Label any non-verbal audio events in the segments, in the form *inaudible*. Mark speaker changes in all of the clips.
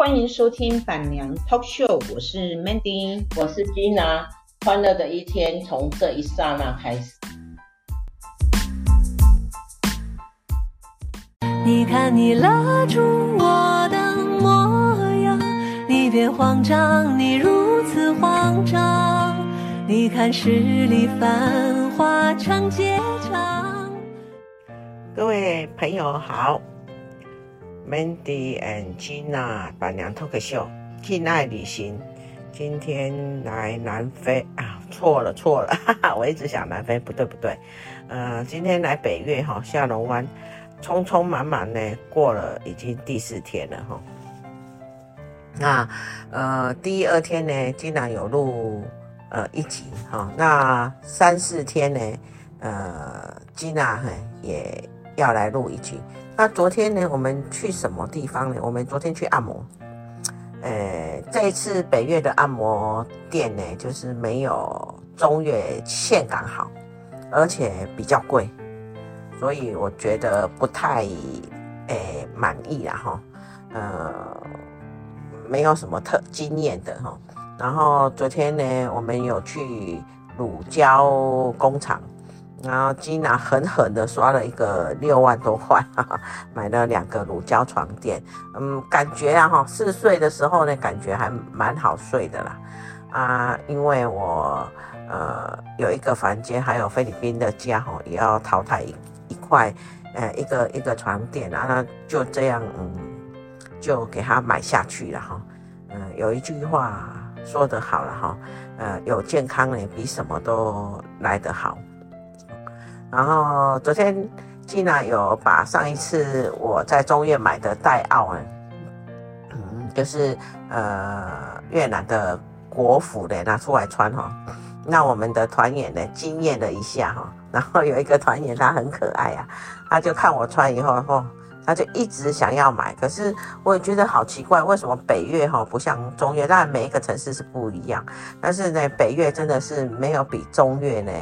Speaker 1: 欢迎收听板娘 Talk Show，我是 Mandy，
Speaker 2: 我是 Gina，欢乐的一天从这一刹那开始。
Speaker 3: 你看你拉住我的模样，你别慌张，你如此慌张。你看十里繁华长街长。
Speaker 2: 各位朋友好。Mandy and Gina 板娘 Talk Show，亲爱旅行，今天来南非啊？错了错了，哈哈，我一直想南非，不对不对，呃，今天来北越哈，下龙湾，匆匆忙忙呢过了已经第四天了哈。那呃第二天呢，竟然有录呃一集哈，那三四天呢，呃，Gina 也要来录一集。那昨天呢，我们去什么地方呢？我们昨天去按摩，呃，这一次北越的按摩店呢，就是没有中越岘港好，而且比较贵，所以我觉得不太诶满意啦哈，呃，没有什么特经验的哈。然后昨天呢，我们有去乳胶工厂。然后 Gina 狠狠的刷了一个六万多块，哈哈，买了两个乳胶床垫。嗯，感觉啊哈，试睡的时候呢，感觉还蛮好睡的啦。啊，因为我呃有一个房间，还有菲律宾的家哈，也要淘汰一一块，呃一个一个床垫啊，那就这样嗯，就给他买下去了哈。嗯，有一句话说得好了哈，呃，有健康呢，比什么都来得好。然后昨天既然有把上一次我在中越买的戴奥，嗯，就是呃越南的国服的拿出来穿哈。那我们的团员呢惊艳了一下哈。然后有一个团员他很可爱啊，他就看我穿以后哦。他就一直想要买，可是我也觉得好奇怪，为什么北越哈不像中越？当然每一个城市是不一样，但是呢，北越真的是没有比中越呢，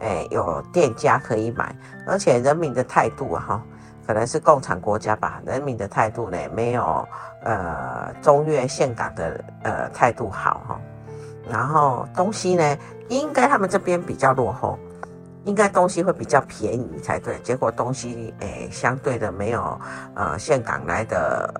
Speaker 2: 诶有店家可以买，而且人民的态度哈，可能是共产国家吧，人民的态度呢没有呃中越岘港的呃态度好哈，然后东西呢，应该他们这边比较落后。应该东西会比较便宜才对，结果东西诶相对的没有呃岘港来的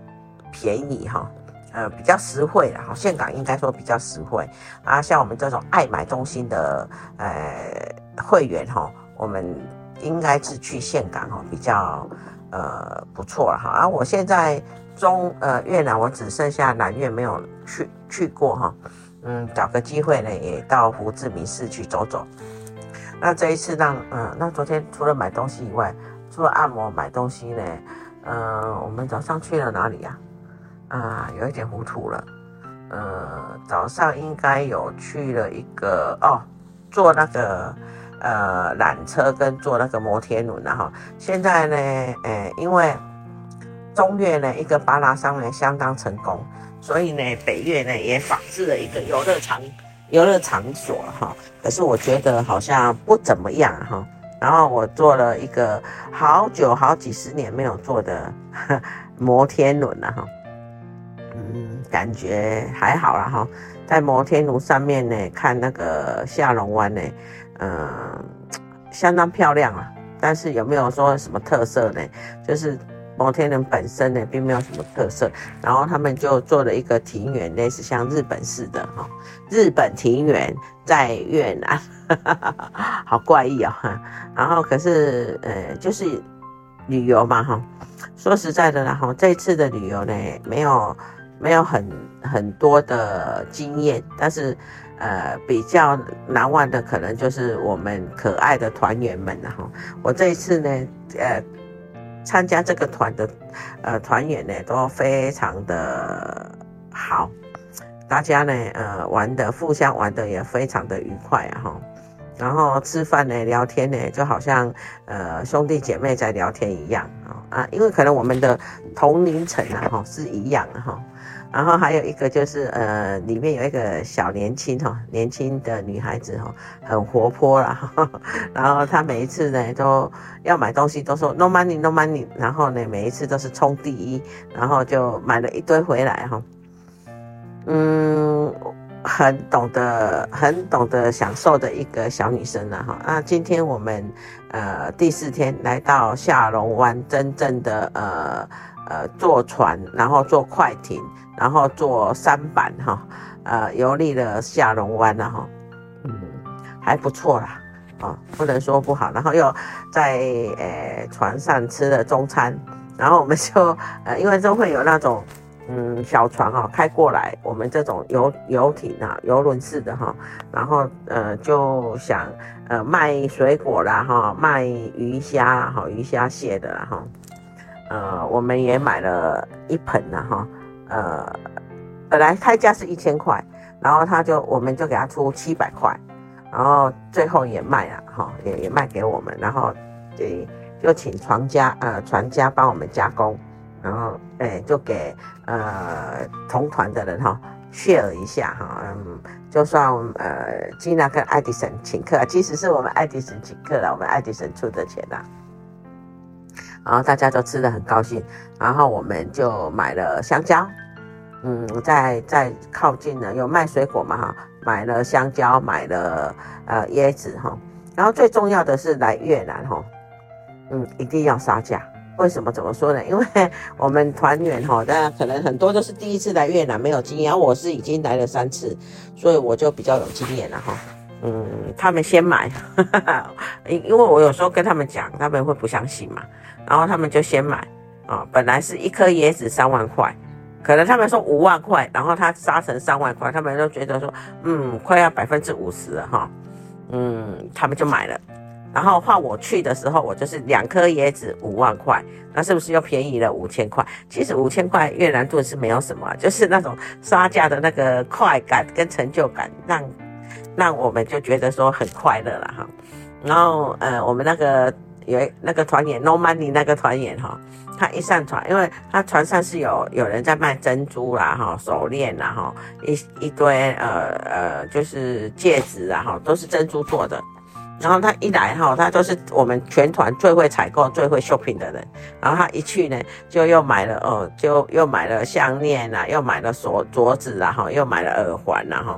Speaker 2: 便宜哈，呃比较实惠啦哈，岘港应该说比较实惠。啊，像我们这种爱买东西的呃会员哈，我们应该是去岘港哈比较呃不错了哈，啊、我现在中呃越南我只剩下南越没有去去过哈，嗯找个机会呢也到胡志明市去走走。那这一次让嗯，那昨天除了买东西以外，除了按摩买东西呢，嗯，我们早上去了哪里呀？啊，有一点糊涂了。呃，早上应该有去了一个哦，坐那个呃缆车跟坐那个摩天轮然后现在呢，呃，因为中越呢一个巴拉桑呢相当成功，所以呢北越呢也仿制了一个游乐场。游乐场所哈，可是我觉得好像不怎么样哈。然后我坐了一个好久好几十年没有坐的 *laughs* 摩天轮了哈，嗯，感觉还好啦哈。在摩天轮上面呢，看那个下龙湾呢，嗯，相当漂亮啊。但是有没有说什么特色呢？就是。摩天轮本身呢，并没有什么特色，然后他们就做了一个庭园，类似像日本式的哈，日本庭园在越南，好怪异啊哈。然后可是呃，就是旅游嘛哈，说实在的啦哈，这次的旅游呢，没有没有很很多的经验，但是呃，比较难忘的可能就是我们可爱的团员们了哈。我这一次呢，呃。参加这个团的，呃，团员呢都非常的好，大家呢，呃，玩的互相玩的也非常的愉快啊哈，然后吃饭呢，聊天呢，就好像呃兄弟姐妹在聊天一样啊啊，因为可能我们的同龄层啊哈是一样的哈。然后还有一个就是，呃，里面有一个小年轻哈，年轻的女孩子哈，很活泼啦。*laughs* 然后她每一次呢都要买东西，都说 no money no money。然后呢，每一次都是冲第一，然后就买了一堆回来哈。嗯，很懂得很懂得享受的一个小女生了哈。那今天我们呃第四天来到下龙湾，真正的呃呃坐船，然后坐快艇，然后坐舢板哈，呃游历了下龙湾了哈，嗯，还不错啦。啊，不能说不好，然后又在呃船上吃了中餐，然后我们就 *laughs* 呃因为都会有那种嗯小船哈、哦、开过来，我们这种游游艇啊游轮式的哈，然后呃就想呃卖水果啦哈，卖鱼虾哈鱼虾蟹的哈，呃我们也买了一盆呐哈，呃本来开价是一千块，然后他就我们就给他出七百块。然后最后也卖了哈，也也卖给我们，然后对，就请船家呃船家帮我们加工，然后哎就给呃同团的人哈 share 一下哈，嗯，就算呃吉娜跟爱迪生请客，其实是我们爱迪生请客了，我们爱迪生出的钱啦，然后大家都吃得很高兴，然后我们就买了香蕉，嗯，在在靠近呢有卖水果嘛哈。买了香蕉，买了呃椰子哈，然后最重要的是来越南哈，嗯，一定要杀价。为什么？怎么说呢？因为我们团员哈，大家可能很多都是第一次来越南，没有经验。我是已经来了三次，所以我就比较有经验了哈。嗯，他们先买，*laughs* 因因为我有时候跟他们讲，他们会不相信嘛，然后他们就先买啊。本来是一颗椰子三万块。可能他们说五万块，然后他杀成三万块，他们都觉得说，嗯，快要百分之五十了哈，嗯，他们就买了。然后换我去的时候，我就是两颗椰子五万块，那是不是又便宜了五千块？其实五千块越南盾是没有什么，就是那种杀价的那个快感跟成就感，让让我们就觉得说很快乐了哈。然后呃，我们那个有那个团员 No Money 那个团员哈。他一上船，因为他船上是有有人在卖珍珠啦，哈，手链啦，哈，一一堆呃呃，就是戒指啊，哈，都是珍珠做的。然后他一来哈，他都是我们全团最会采购、最会 shopping 的人。然后他一去呢，就又买了哦，就又买了项链啦，又买了锁镯子啦，哈，又买了耳环啦，哈。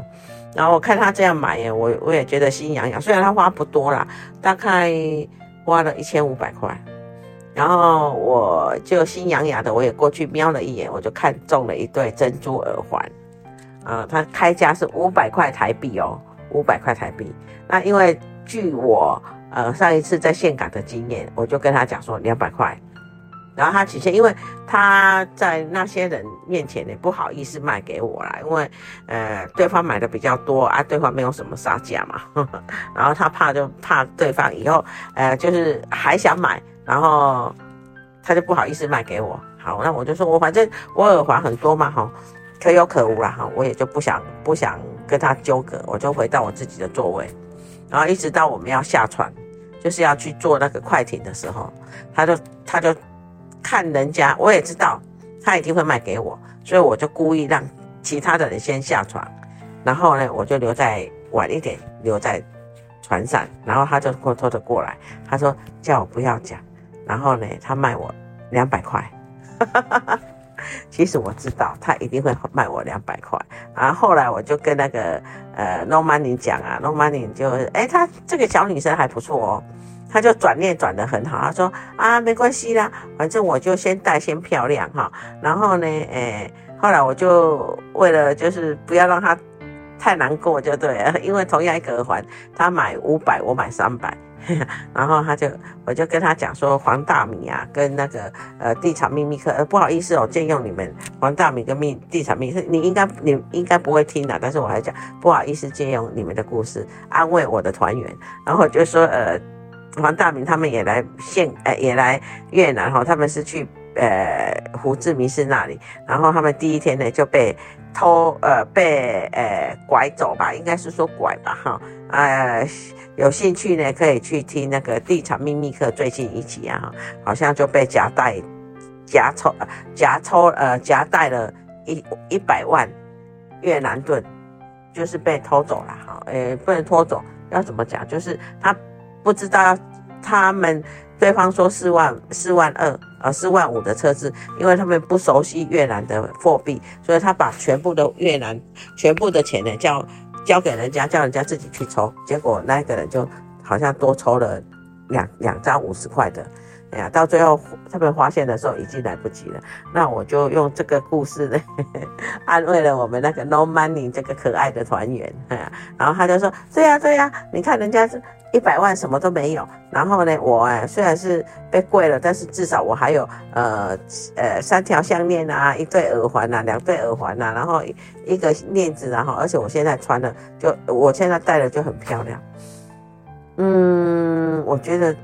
Speaker 2: 然后我看他这样买耶，我我也觉得心痒痒。虽然他花不多啦，大概花了一千五百块。然后我就心痒痒的，我也过去瞄了一眼，我就看中了一对珍珠耳环，啊、呃，它开价是五百块台币哦，五百块台币。那因为据我呃上一次在岘港的经验，我就跟他讲说两百块，然后他起先，因为他在那些人面前呢不好意思卖给我啦，因为呃对方买的比较多啊，对方没有什么杀价嘛呵呵，*laughs* 然后他怕就怕对方以后呃就是还想买。然后他就不好意思卖给我，好，那我就说我反正我耳环很多嘛，哈，可有可无啦，哈，我也就不想不想跟他纠葛，我就回到我自己的座位，然后一直到我们要下船，就是要去坐那个快艇的时候，他就他就看人家，我也知道他一定会卖给我，所以我就故意让其他的人先下船，然后呢，我就留在晚一点留在船上，然后他就偷偷的过来，他说叫我不要讲。然后呢，他卖我两百块，*laughs* 其实我知道他一定会卖我两百块。然后后来我就跟那个呃 No Money 讲啊，No Money 就哎，他这个小女生还不错哦，他就转念转得很好，他说啊，没关系啦，反正我就先戴先漂亮哈。然后呢，哎，后来我就为了就是不要让他太难过，就对了，*laughs* 因为同样一个耳环，他买五百，我买三百。*laughs* 然后他就，我就跟他讲说，黄大米啊，跟那个呃地产秘密客，呃不好意思哦，借用你们黄大米跟秘地产秘密，你应该你应该不会听的，但是我还讲不好意思借用你们的故事安慰我的团员，然后就说呃黄大明他们也来现，呃也来越南哈，他们是去呃胡志明市那里，然后他们第一天呢就被偷呃被呃拐走吧，应该是说拐吧哈，呃。有兴趣呢，可以去听那个《地产秘密课》最近一集啊，好像就被夹带、夹抽、夹抽呃夹带了一一百万越南盾，就是被偷走了哈，诶，不能拖走，要怎么讲？就是他不知道他们对方说四万四万二呃四万五的车子，因为他们不熟悉越南的货币，所以他把全部的越南全部的钱呢交交给人家，叫人家自己去抽，结果那个人就好像多抽了两两张五十块的。哎呀，到最后他们发现的时候已经来不及了。那我就用这个故事呢，*laughs* 安慰了我们那个 No Money 这个可爱的团员。哎呀，然后他就说：“对呀，对呀，你看人家是 *laughs* 一百万什么都没有，然后呢，我哎虽然是被贵了，但是至少我还有呃呃三条项链啊，一对耳环啊，两对耳环啊，然后一个链子，然后而且我现在穿的就我现在戴的就很漂亮。嗯，我觉得。”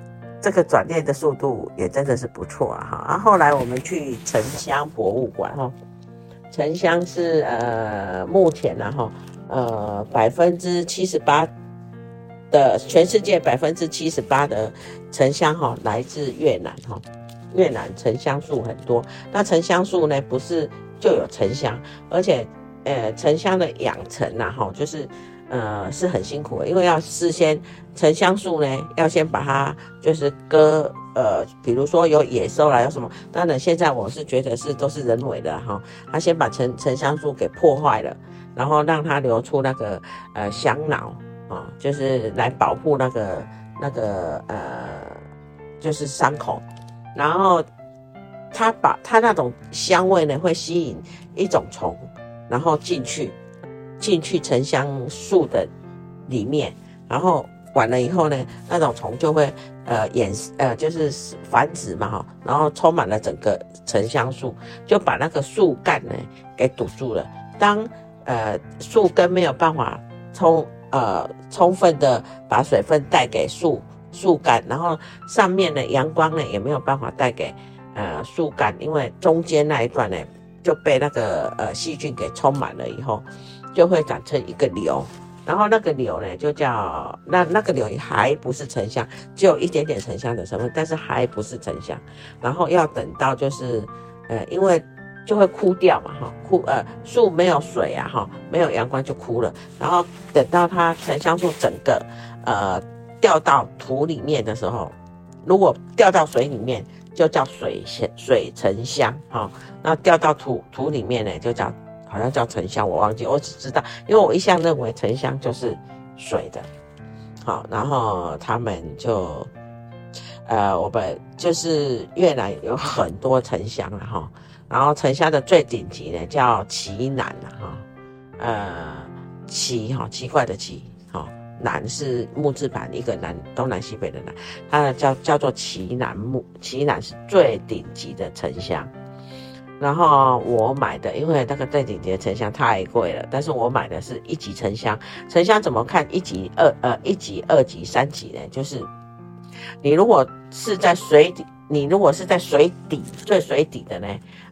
Speaker 2: 这个转念的速度也真的是不错啊！哈，然后后来我们去沉香博物馆哈，沉香是呃目前呢哈呃百分之七十八的全世界百分之七十八的沉香哈来自越南哈，越南沉香树很多。那沉香树呢不是就有沉香，而且呃沉香的养成呐哈就是。呃，是很辛苦的，因为要事先沉香树呢，要先把它就是割，呃，比如说有野兽啦，有什么？当然，现在我是觉得是都是人为的哈，他先把沉沉香树给破坏了，然后让它流出那个呃香脑啊，就是来保护那个那个呃就是伤口，然后它把它那种香味呢会吸引一种虫，然后进去。进去沉香树的里面，然后完了以后呢，那种虫就会呃衍呃就是繁殖嘛哈，然后充满了整个沉香树，就把那个树干呢给堵住了。当呃树根没有办法充呃充分的把水分带给树树干，然后上面的阳光呢也没有办法带给呃树干，因为中间那一段呢就被那个呃细菌给充满了以后。就会长成一个瘤，然后那个瘤呢，就叫那那个瘤还不是沉香，只有一点点沉香的成分，但是还不是沉香。然后要等到就是，呃，因为就会枯掉嘛，哈，枯呃树没有水啊，哈，没有阳光就枯了。然后等到它沉香树整个呃掉到土里面的时候，如果掉到水里面，就叫水水沉香，哈，那掉到土土里面呢，就叫。好像叫沉香，我忘记，我只知道，因为我一向认为沉香就是水的，好，然后他们就，呃，我们就是越南有很多沉香了哈，然后沉香的最顶级呢叫奇楠了哈，呃，奇哈奇怪的奇哈，楠是木字旁一个南，东南西北的南，它的叫叫做奇楠木，奇楠是最顶级的沉香。然后我买的，因为那个最顶级的沉香太贵了，但是我买的是一级沉香。沉香怎么看一级、二呃一级、二级、三级呢？就是你如果是在水底，你如果是在水底最水底的呢，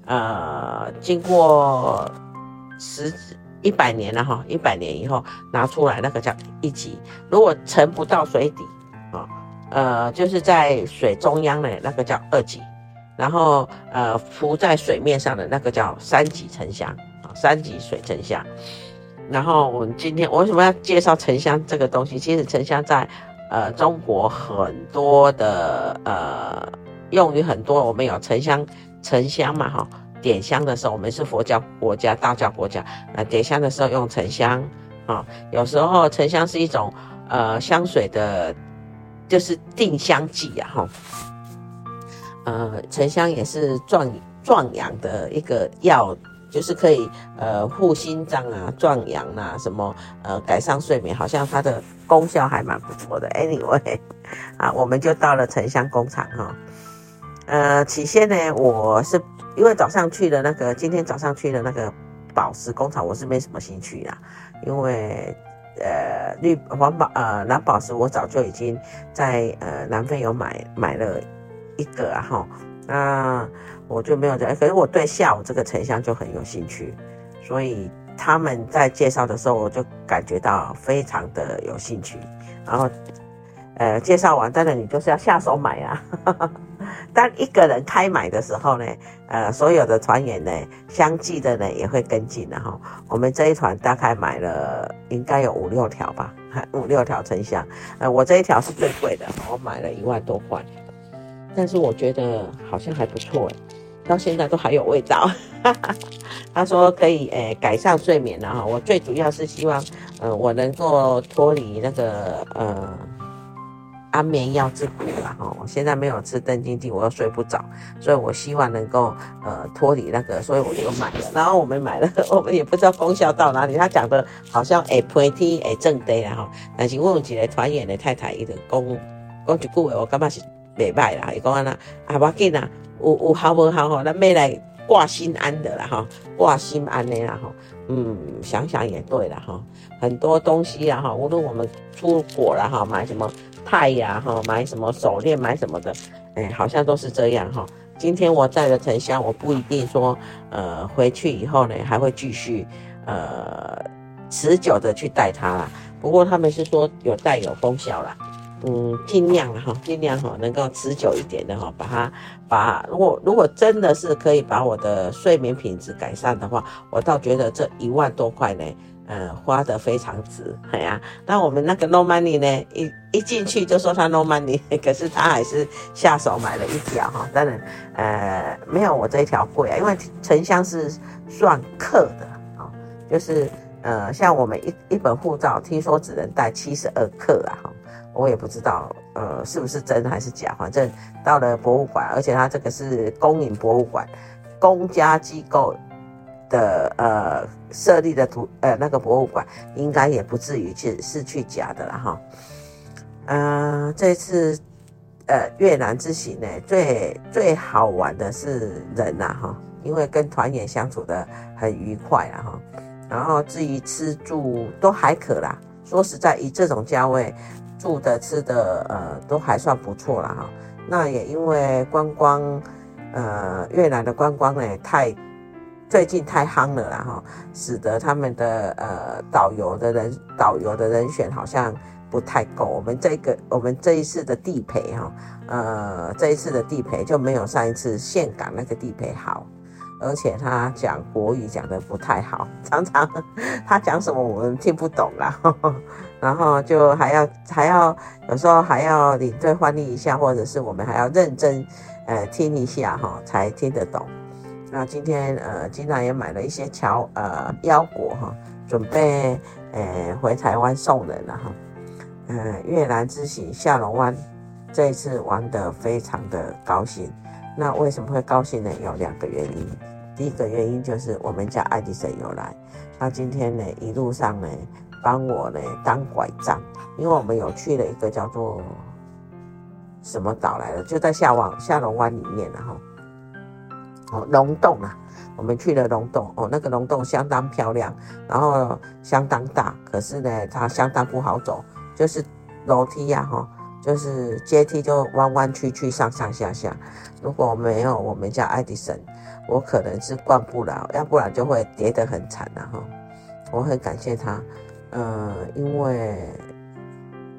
Speaker 2: 呃，经过十一百年了哈，一百年以后拿出来那个叫一级。如果沉不到水底啊，呃，就是在水中央的那个叫二级。然后，呃，浮在水面上的那个叫三级沉香啊，三级水沉香。然后我们今天我为什么要介绍沉香这个东西？其实沉香在呃中国很多的呃用于很多，我们有沉香沉香嘛哈，点香的时候我们是佛教国家、道教国家，那点香的时候用沉香啊。有时候沉香是一种呃香水的，就是定香剂呀哈。呃，沉香也是壮壮阳的一个药，就是可以呃护心脏啊、壮阳啊，什么呃改善睡眠，好像它的功效还蛮不错的。Anyway，啊，我们就到了沉香工厂哈。呃，起先呢，我是因为早上去的那个，今天早上去的那个宝石工厂，我是没什么兴趣啦，因为呃绿黄宝呃蓝宝石，我早就已经在呃南非有买买了。一个啊哈，那我就没有在。可是我对下午这个沉香就很有兴趣，所以他们在介绍的时候，我就感觉到非常的有兴趣。然后，呃，介绍完，当然你就是要下手买啊。*laughs* 当一个人开买的时候呢，呃，所有的团员呢，相继的呢也会跟进的哈。我们这一团大概买了应该有五六条吧，*laughs* 五六条沉香。呃，我这一条是最贵的，我买了一万多块。但是我觉得好像还不错诶，到现在都还有味道。*laughs* 他说可以诶改善睡眠了哈，我最主要是希望，呃，我能够脱离那个呃。安眠药之苦了哈，我现在没有吃镇静剂，我又睡不着，所以我希望能够呃脱离那个，所以我就买了。然后我们买了，*laughs* 我们也不知道功效到哪里。他讲的好像诶配天诶正对啦哈，但是我有一个团员的太太，伊就讲讲一句话，我感觉是袂歹啦。伊讲安那啊，无要紧啦，有有好无好吼，咱买来挂心安的啦哈，挂心安的啦哈。嗯，想想也对了哈，很多东西啊哈，无论我们出国了哈，买什么。钛呀，哈，买什么手链，买什么的，哎，好像都是这样哈。今天我带了沉香，我不一定说，呃，回去以后呢，还会继续，呃，持久的去带它啦。不过他们是说有带有功效啦，嗯，尽量哈，尽量哈，能够持久一点的哈，把它把，如果如果真的是可以把我的睡眠品质改善的话，我倒觉得这一万多块呢。呃，花得非常值，哎呀、那我们那个 no money 呢，一一进去就说他 no money，*laughs* 可是他还是下手买了一条哈，当然，呃，没有我这一条贵啊，因为沉香是算克的啊，就是呃，像我们一一本护照，听说只能带七十二克啊，哈，我也不知道呃是不是真还是假，反正到了博物馆，而且它这个是公营博物馆，公家机构。的呃设立的图呃那个博物馆应该也不至于去是去假的了哈，嗯、这次呃越南之行呢，最最好玩的是人呐、啊、哈，因为跟团员相处的很愉快啊哈，然后至于吃住都还可啦，说实在以这种价位住的吃的呃都还算不错了哈，那也因为观光呃越南的观光呢太。最近太夯了啦哈，使得他们的呃导游的人导游的人选好像不太够。我们这个我们这一次的地陪哈，呃这一次的地陪就没有上一次岘港那个地陪好，而且他讲国语讲的不太好，*laughs* 常常他讲什么我们听不懂啦，*laughs* 然后就还要还要有时候还要领队翻译一下，或者是我们还要认真呃听一下哈才听得懂。那今天呃，经常也买了一些桥呃腰果哈，准备呃回台湾送人了哈。呃，越南之行下龙湾，这一次玩得非常的高兴。那为什么会高兴呢？有两个原因。第一个原因就是我们家爱迪生有来，他今天呢一路上呢帮我呢当拐杖，因为我们有去了一个叫做什么岛来的，就在下湾下龙湾里面了哈。哦，溶洞啊，我们去了溶洞哦，那个溶洞相当漂亮，然后相当大，可是呢，它相当不好走，就是楼梯呀，哈，就是阶梯就弯弯曲曲，上上下下。如果没有我们家爱迪生，我可能是逛不了，要不然就会跌得很惨了哈。我很感谢他，呃，因为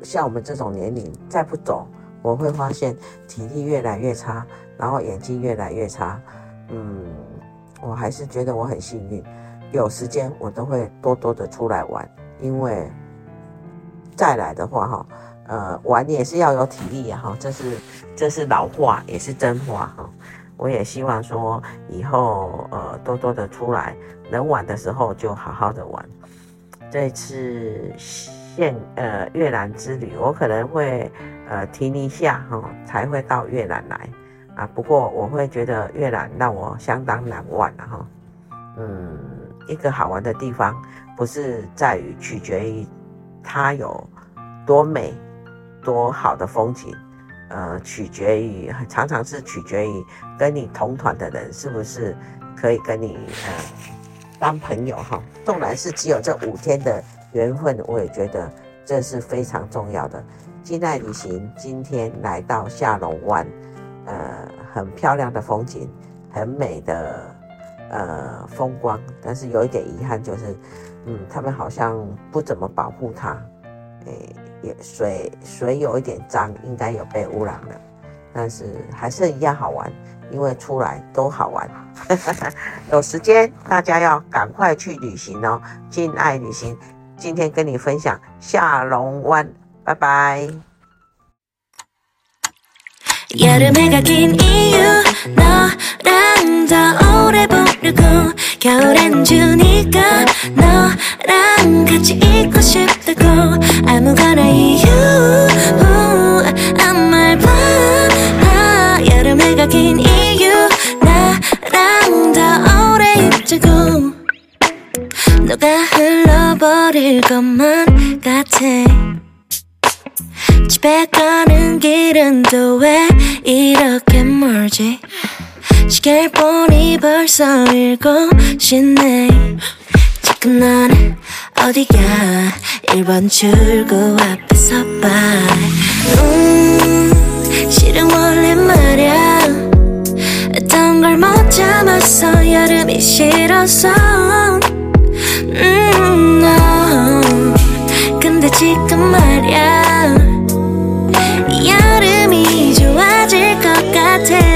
Speaker 2: 像我们这种年龄再不走，我会发现体力越来越差，然后眼睛越来越差。嗯，我还是觉得我很幸运，有时间我都会多多的出来玩，因为再来的话哈，呃，玩也是要有体力呀哈，这是这是老话也是真话哈。我也希望说以后呃多多的出来，能玩的时候就好好的玩。这次现呃越南之旅，我可能会呃停一下哈，才会到越南来。不过我会觉得越南让我相当难忘了哈。嗯，一个好玩的地方，不是在于取决于它有多美、多好的风景，呃，取决于常常是取决于跟你同团的人是不是可以跟你呃当朋友哈。纵然是只有这五天的缘分，我也觉得这是非常重要的。金爱旅行今天来到下龙湾。呃，很漂亮的风景，很美的呃风光，但是有一点遗憾就是，嗯，他们好像不怎么保护它，诶，也水水有一点脏，应该有被污染了，但是还是一样好玩，因为出来都好玩，有时间大家要赶快去旅行哦，敬爱旅行今天跟你分享下龙湾，拜拜。
Speaker 4: 여름해가 긴 이유 너랑 더 오래 보려고. 겨울엔 주니까 너랑 같이 있고 싶다고. 아무거나 이유 아무 말봐. 여름해가 긴 이유 나랑 더 오래 있자고. 너가 흘러버릴 것만 같아 집에 가는 길은 또 왜 이렇게 멀지? 시계를 보니 벌써 일곱 시네. 지금 난 어디야? 1번 출구 앞에 서 봐. 음 실은 원래 말야. 어떤 걸못 참았어 여름이 싫어서. 음 no. 근데 지금 말야 take